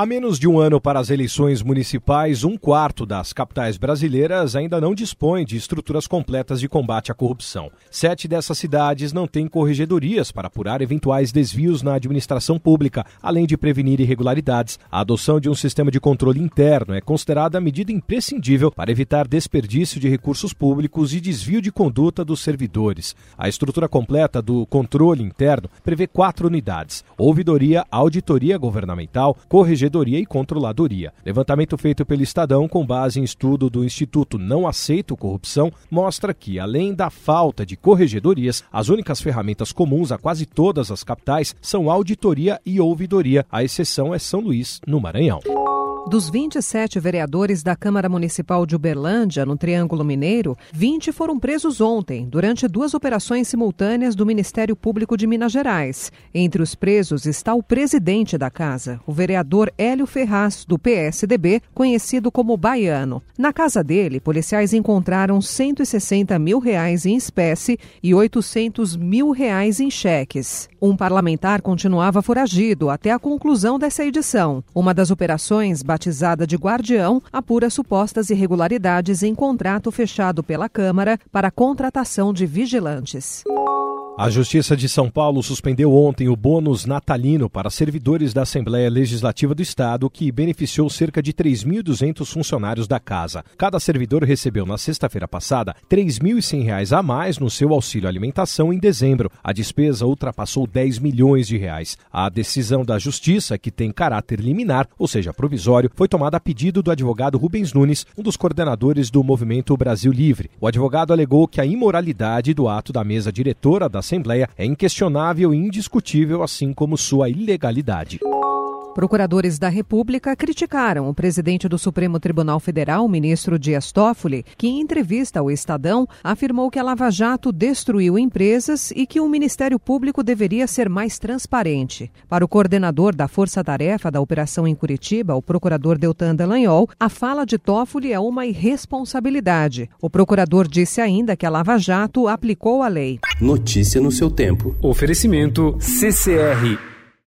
A menos de um ano para as eleições municipais, um quarto das capitais brasileiras ainda não dispõe de estruturas completas de combate à corrupção. Sete dessas cidades não têm corregedorias para apurar eventuais desvios na administração pública, além de prevenir irregularidades. A adoção de um sistema de controle interno é considerada a medida imprescindível para evitar desperdício de recursos públicos e desvio de conduta dos servidores. A estrutura completa do controle interno prevê quatro unidades: ouvidoria, auditoria governamental, corregedoria Corregedoria e Controladoria. Levantamento feito pelo Estadão com base em estudo do Instituto Não Aceito Corrupção mostra que, além da falta de corregedorias, as únicas ferramentas comuns a quase todas as capitais são auditoria e ouvidoria. A exceção é São Luís, no Maranhão. Dos 27 vereadores da Câmara Municipal de Uberlândia, no Triângulo Mineiro, 20 foram presos ontem, durante duas operações simultâneas do Ministério Público de Minas Gerais. Entre os presos está o presidente da casa, o vereador Hélio Ferraz, do PSDB, conhecido como Baiano. Na casa dele, policiais encontraram 160 mil reais em espécie e 800 mil reais em cheques. Um parlamentar continuava foragido até a conclusão dessa edição. Uma das operações batizada de Guardião, apura supostas irregularidades em contrato fechado pela Câmara para a contratação de vigilantes. A Justiça de São Paulo suspendeu ontem o bônus natalino para servidores da Assembleia Legislativa do Estado, que beneficiou cerca de 3.200 funcionários da casa. Cada servidor recebeu na sexta-feira passada R$ 3.100 a mais no seu auxílio alimentação em dezembro. A despesa ultrapassou 10 milhões de reais. A decisão da Justiça, que tem caráter liminar, ou seja, provisório, foi tomada a pedido do advogado Rubens Nunes, um dos coordenadores do movimento Brasil Livre. O advogado alegou que a imoralidade do ato da mesa diretora da Assembleia é inquestionável e indiscutível, assim como sua ilegalidade. Procuradores da República criticaram o presidente do Supremo Tribunal Federal, ministro Dias Toffoli, que em entrevista ao Estadão afirmou que a Lava Jato destruiu empresas e que o Ministério Público deveria ser mais transparente. Para o coordenador da Força Tarefa da operação em Curitiba, o procurador Deltan Dallagnol, a fala de Toffoli é uma irresponsabilidade. O procurador disse ainda que a Lava Jato aplicou a lei. Notícia no seu tempo. Oferecimento CCR